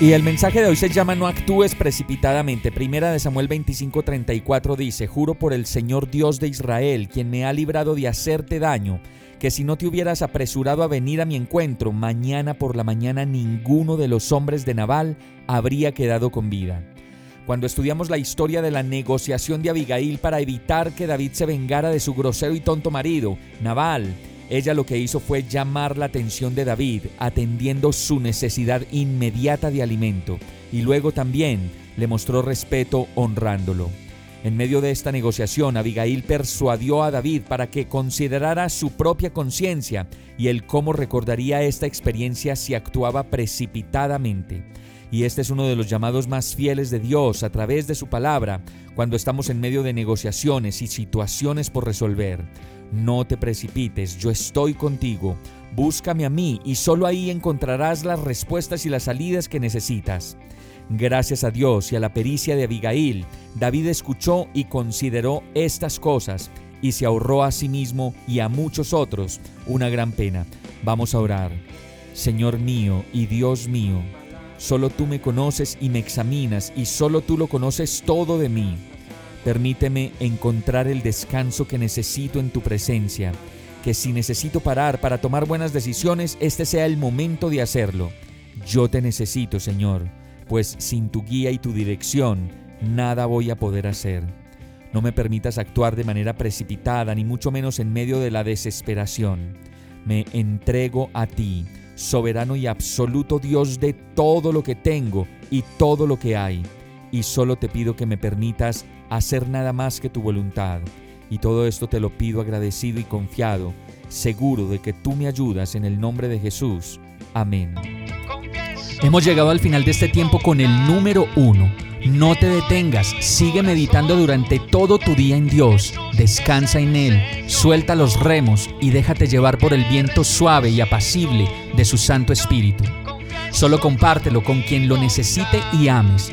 Y el mensaje de hoy se llama No actúes precipitadamente. Primera de Samuel 25:34 dice, Juro por el Señor Dios de Israel, quien me ha librado de hacerte daño, que si no te hubieras apresurado a venir a mi encuentro, mañana por la mañana ninguno de los hombres de Nabal habría quedado con vida. Cuando estudiamos la historia de la negociación de Abigail para evitar que David se vengara de su grosero y tonto marido, Nabal, ella lo que hizo fue llamar la atención de David, atendiendo su necesidad inmediata de alimento, y luego también le mostró respeto honrándolo. En medio de esta negociación, Abigail persuadió a David para que considerara su propia conciencia y el cómo recordaría esta experiencia si actuaba precipitadamente. Y este es uno de los llamados más fieles de Dios a través de su palabra cuando estamos en medio de negociaciones y situaciones por resolver. No te precipites, yo estoy contigo. Búscame a mí y solo ahí encontrarás las respuestas y las salidas que necesitas. Gracias a Dios y a la pericia de Abigail, David escuchó y consideró estas cosas y se ahorró a sí mismo y a muchos otros una gran pena. Vamos a orar. Señor mío y Dios mío, solo tú me conoces y me examinas y solo tú lo conoces todo de mí. Permíteme encontrar el descanso que necesito en tu presencia, que si necesito parar para tomar buenas decisiones, este sea el momento de hacerlo. Yo te necesito, Señor, pues sin tu guía y tu dirección, nada voy a poder hacer. No me permitas actuar de manera precipitada, ni mucho menos en medio de la desesperación. Me entrego a ti, soberano y absoluto Dios de todo lo que tengo y todo lo que hay, y solo te pido que me permitas hacer nada más que tu voluntad. Y todo esto te lo pido agradecido y confiado, seguro de que tú me ayudas en el nombre de Jesús. Amén. Hemos llegado al final de este tiempo con el número uno. No te detengas, sigue meditando durante todo tu día en Dios, descansa en Él, suelta los remos y déjate llevar por el viento suave y apacible de su Santo Espíritu. Solo compártelo con quien lo necesite y ames